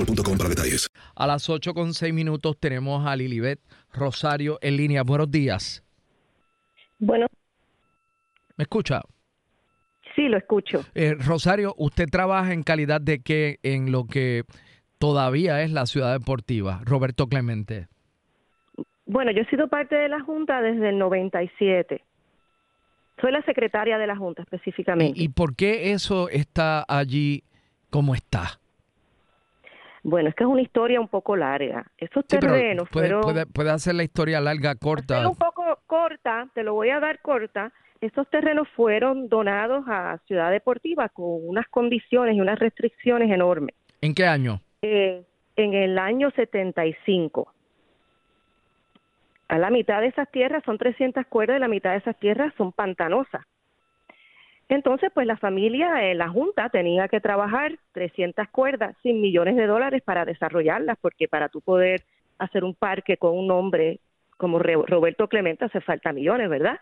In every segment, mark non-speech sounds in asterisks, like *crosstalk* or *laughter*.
boostmobile.com para detalles. A las 8 con 6 minutos tenemos a Lilibet Rosario en línea. Buenos días. Bueno, ¿Me escucha? sí, lo escucho. Eh, Rosario, ¿usted trabaja en calidad de qué en lo que todavía es la ciudad deportiva? Roberto Clemente. Bueno, yo he sido parte de la Junta desde el 97. Soy la secretaria de la Junta específicamente. ¿Y, y por qué eso está allí como está? Bueno, es que es una historia un poco larga. Esos Sí, pero terrenos puede, fueron puede- puede hacer la historia larga, corta. un poco corta, te lo voy a dar corta. Estos terrenos fueron donados a Ciudad Deportiva con unas condiciones y unas restricciones enormes. ¿En qué año? Eh, en el año 75. A la mitad de esas tierras son 300 cuerdas y la mitad de esas tierras son pantanosas. Entonces, pues la familia, eh, la Junta tenía que trabajar 300 cuerdas sin millones de dólares para desarrollarlas, porque para tú poder hacer un parque con un nombre como Re- Roberto Clemente hace falta millones, ¿verdad?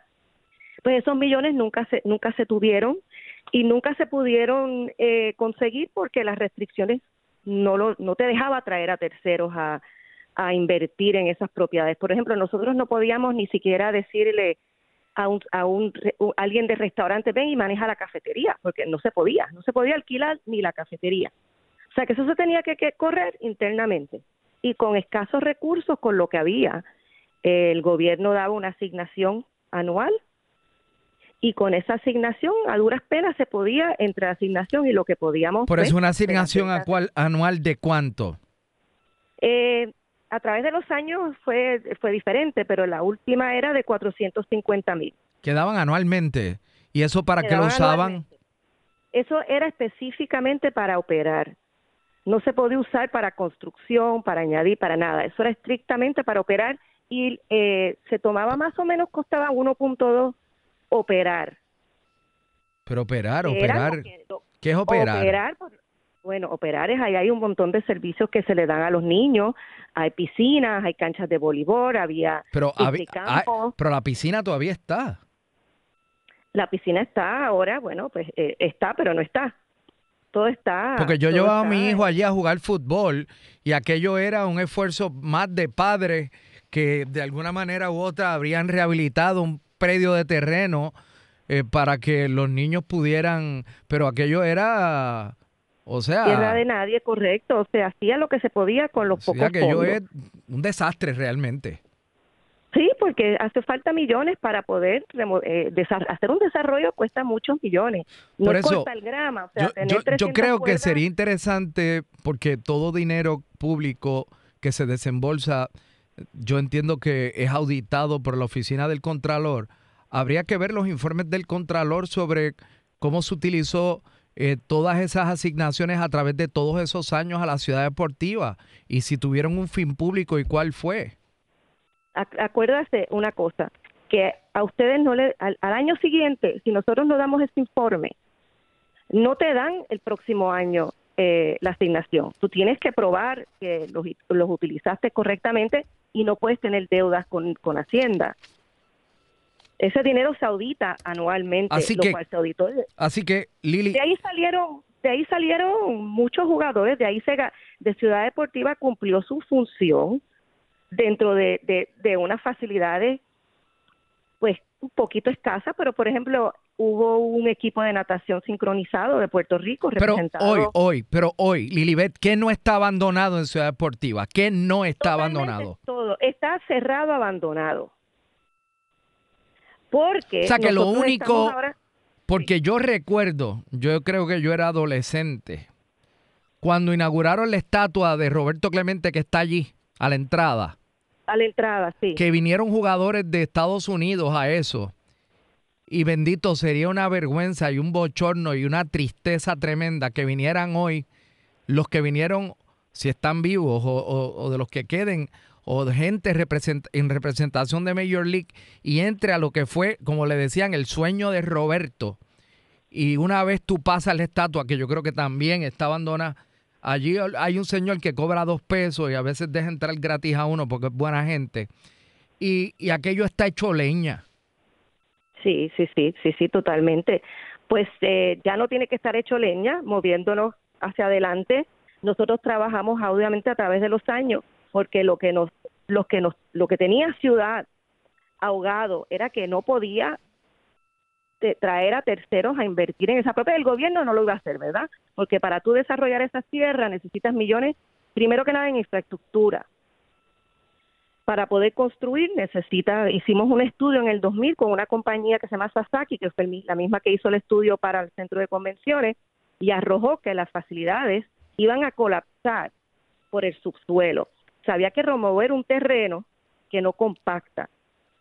Pues esos millones nunca se, nunca se tuvieron y nunca se pudieron eh, conseguir porque las restricciones no, lo, no te dejaba traer a terceros a, a invertir en esas propiedades. Por ejemplo, nosotros no podíamos ni siquiera decirle a un, a un u- alguien de restaurante ven y maneja la cafetería, porque no se podía, no se podía alquilar ni la cafetería. O sea que eso se tenía que, que correr internamente y con escasos recursos, con lo que había, eh, el gobierno daba una asignación anual y con esa asignación a duras penas se podía entre la asignación y lo que podíamos Por eso una asignación acual- anual de cuánto? Eh, a través de los años fue fue diferente, pero la última era de 450 mil. Que daban anualmente. ¿Y eso para qué lo Quedaban usaban? anualmente. Eso era específicamente para operar. No se podía usar para construcción, para añadir, para nada. Eso era estrictamente para operar y eh, se tomaba más o menos, costaba 1.2 operar. Pero operar, Era operar. ¿Qué es operar? Operar, bueno, operar es ahí hay un montón de servicios que se le dan a los niños. Hay piscinas, hay canchas de voleibol, había Pero, ah, pero la piscina todavía está. La piscina está ahora, bueno, pues eh, está, pero no está. Todo está. Porque yo llevaba a mi hijo allí a jugar fútbol y aquello era un esfuerzo más de padres que de alguna manera u otra habrían rehabilitado un predio de terreno eh, para que los niños pudieran, pero aquello era, o sea, Tierra de nadie, correcto. O sea, hacía lo que se podía con los sí, pocos aquello fondos. es un desastre realmente. Sí, porque hace falta millones para poder eh, hacer un desarrollo cuesta muchos millones. No Por es eso, cortar grama, o sea, Yo, tener yo- yo 300 creo que sería interesante porque todo dinero público que se desembolsa, yo entiendo que es auditado por la oficina del Contralor. Habría que ver los informes del Contralor sobre cómo se utilizó eh, todas esas asignaciones a través de todos esos años a la ciudad deportiva y si tuvieron un fin público y cuál fue. Ac- acuérdate una cosa, que a ustedes no le, al, año siguiente, si nosotros no damos ese informe, no te dan el próximo año eh, la asignación. Tú tienes que probar que los, los utilizaste correctamente y no puedes tener deudas con, con Hacienda. Ese dinero se audita anualmente, Así lo que- cual se auditó. Así que, Lili, De ahí salieron, de ahí salieron muchos jugadores, de ahí se, de Ciudad Deportiva cumplió su función dentro de, de, de unas facilidades, pues un poquito escasas, pero por ejemplo hubo un equipo de natación sincronizado de Puerto Rico pero representado. hoy, hoy, pero hoy, Lilibet, ¿qué no está abandonado en Ciudad Deportiva? ¿Qué no está Totalmente abandonado? Todo está cerrado, abandonado. Porque O sea, que lo único- ahora- Porque yo recuerdo, yo creo que yo era adolescente, cuando inauguraron la estatua de Roberto Clemente que está allí, a la entrada, a la entrada, sí. que vinieron jugadores de Estados Unidos a eso. Y bendito, sería una vergüenza y un bochorno y una tristeza tremenda que vinieran hoy los que vinieron, si están vivos o, de los que queden, o gente en representación de Major League y entre a lo que fue, como le decían, el sueño de Roberto. Y una vez tú pasas la estatua, que yo creo que también está abandonada, allí hay un señor que cobra dos pesos y a veces deja entrar gratis a uno porque es buena gente. Y, y aquello está hecho leña. Sí, sí, sí, sí, sí, totalmente. Pues eh, ya no tiene que estar hecho leña, moviéndonos hacia adelante. Nosotros trabajamos obviamente a través de los años, porque lo que nos, lo que nos, lo que tenía ciudad ahogado era que no podía te- traer a terceros a invertir en esa propia. El gobierno no lo iba a hacer, ¿verdad? Porque para tú desarrollar esas tierras necesitas millones, primero que nada en infraestructura, para poder construir necesita, hicimos un estudio en el 2000 con una compañía que se llama Sasaki, que fue la misma que hizo el estudio para el centro de convenciones, y arrojó que las facilidades iban a colapsar por el subsuelo. O sea, había que remover un terreno que no compacta.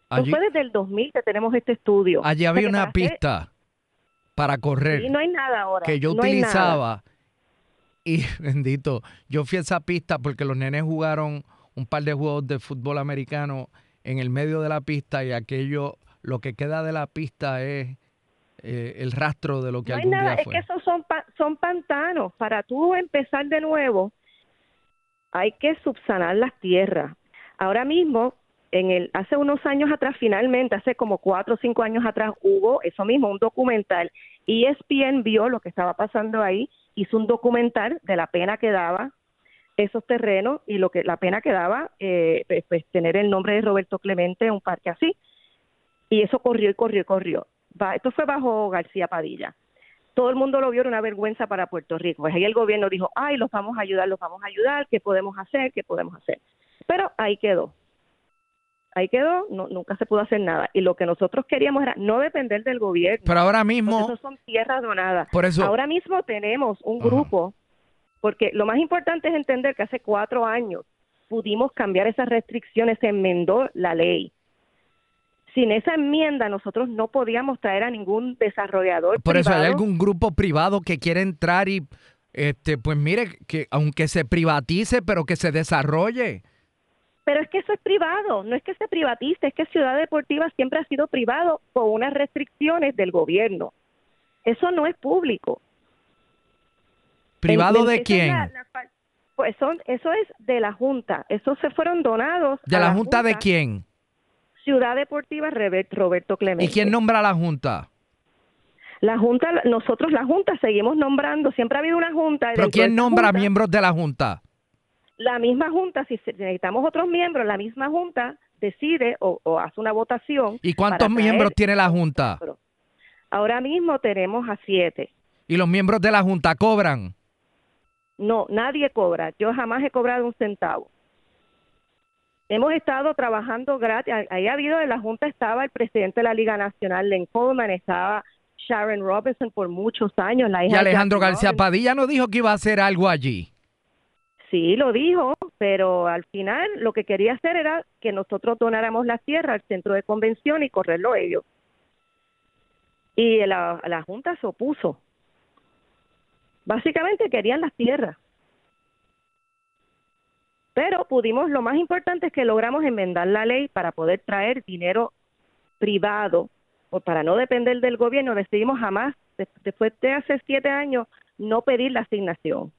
Allí, fue desde el 2000 que tenemos este estudio. allí O sea, había una hacer- pista para correr. y no hay nada ahora. que yo no utilizaba. Y *laughs* bendito, yo fui a esa pista porque los nenes jugaron un par de juegos de fútbol americano en el medio de la pista y aquello, lo que queda de la pista es eh, el rastro de lo que No hay nada, día es que esos son, pa- son pantanos. Para tú empezar de nuevo, hay que subsanar las tierras. Ahora mismo, en el, hace unos años atrás, finalmente, hace como cuatro o cinco años atrás, hubo eso mismo, un documental. ESPN vio lo que estaba pasando ahí, hizo un documental de la pena que daba esos terrenos y lo que la pena que daba eh, pues, pues, tener el nombre de Roberto Clemente en un parque así. Y eso corrió y corrió y corrió. Esto fue bajo García Padilla todo el mundo lo vio, era una vergüenza para Puerto Rico. Pues ahí el gobierno dijo, ay, los vamos a ayudar, los vamos a ayudar, ¿qué podemos hacer? ¿Qué podemos hacer? Pero ahí quedó. Ahí quedó, no, nunca se pudo hacer nada. Y lo que nosotros queríamos era no depender del gobierno. Pero ahora mismo, eso son tierras donadas. por eso, Ahora mismo tenemos un Ajá. grupo, porque lo más importante es entender que hace cuatro años pudimos cambiar esas restricciones, se enmendó la ley. Sin esa enmienda nosotros no podíamos traer a ningún desarrollador. por eso hay algún grupo privado que quiere entrar y, este, pues mire, que aunque se privatice, pero que se desarrolle. Pero es que eso es privado, no es que se privatice, es que Ciudad Deportiva siempre ha sido privado con unas restricciones del gobierno. Eso no es público. ¿Privado de quién? la- la fa- pues son, eso es de la Junta, esos se fueron donados. ¿De a la Junta de quién? Ciudad Deportiva Roberto Clemente. ¿Y quién nombra a la Junta? La Junta, nosotros la Junta seguimos nombrando, siempre ha habido una Junta. ¿Pero quién nombra junta- miembros de la Junta? La misma Junta, si necesitamos otros miembros, la misma Junta decide o, o hace una votación. ¿Y cuántos miembros tiene la Junta? Ahora mismo tenemos a siete. ¿Y los miembros de la Junta cobran? No, nadie cobra. Yo jamás he cobrado un centavo. Hemos estado trabajando gratis. Ahí ha habido, en la Junta estaba el presidente de la Liga Nacional, Len Coleman, estaba Sharon Robinson por muchos años. La hija y Alejandro García. Padilla no dijo que iba a hacer algo allí. Sí, lo dijo, pero al final lo que quería hacer era que nosotros donáramos la tierra al centro de convención y correrlo ellos. Y la, la Junta se opuso. Básicamente querían las tierras. Pero pudimos, lo más importante es que logramos enmendar la ley para poder traer dinero privado, o para no depender del gobierno, decidimos jamás, de- después de hace siete años, no pedir la asignación.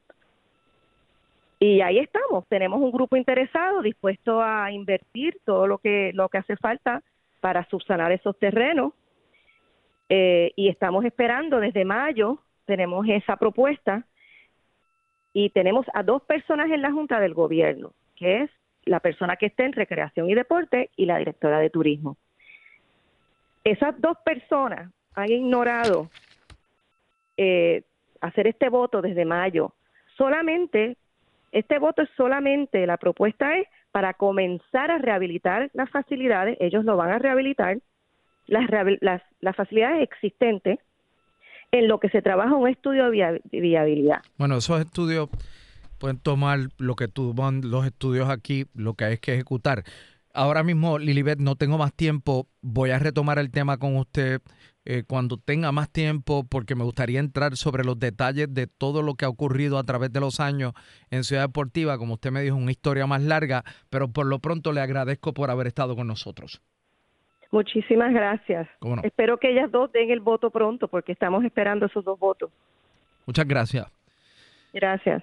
Y ahí estamos, tenemos un grupo interesado dispuesto a invertir todo lo que lo que hace falta para subsanar esos terrenos. Eh, y estamos esperando desde mayo, tenemos esa propuesta y tenemos a dos personas en la Junta del Gobierno, que es la persona que está en Recreación y Deporte y la directora de Turismo. Esas dos personas han ignorado eh, hacer este voto desde mayo. Solamente, este voto es solamente, la propuesta es para comenzar a rehabilitar las facilidades, ellos lo van a rehabilitar, las, las, las facilidades existentes, en lo que se trabaja un estudio de via- de viabilidad. Bueno, esos estudios pueden tomar lo que tú van los estudios aquí, lo que hay que ejecutar. Ahora mismo, Lilibet, no tengo más tiempo. Voy a retomar el tema con usted eh, cuando tenga más tiempo, porque me gustaría entrar sobre los detalles de todo lo que ha ocurrido a través de los años en Ciudad Deportiva. Como usted me dijo, una historia más larga, pero por lo pronto le agradezco por haber estado con nosotros. Muchísimas gracias. Espero que ellas dos den el voto pronto, porque estamos esperando esos dos votos. Muchas gracias. Gracias.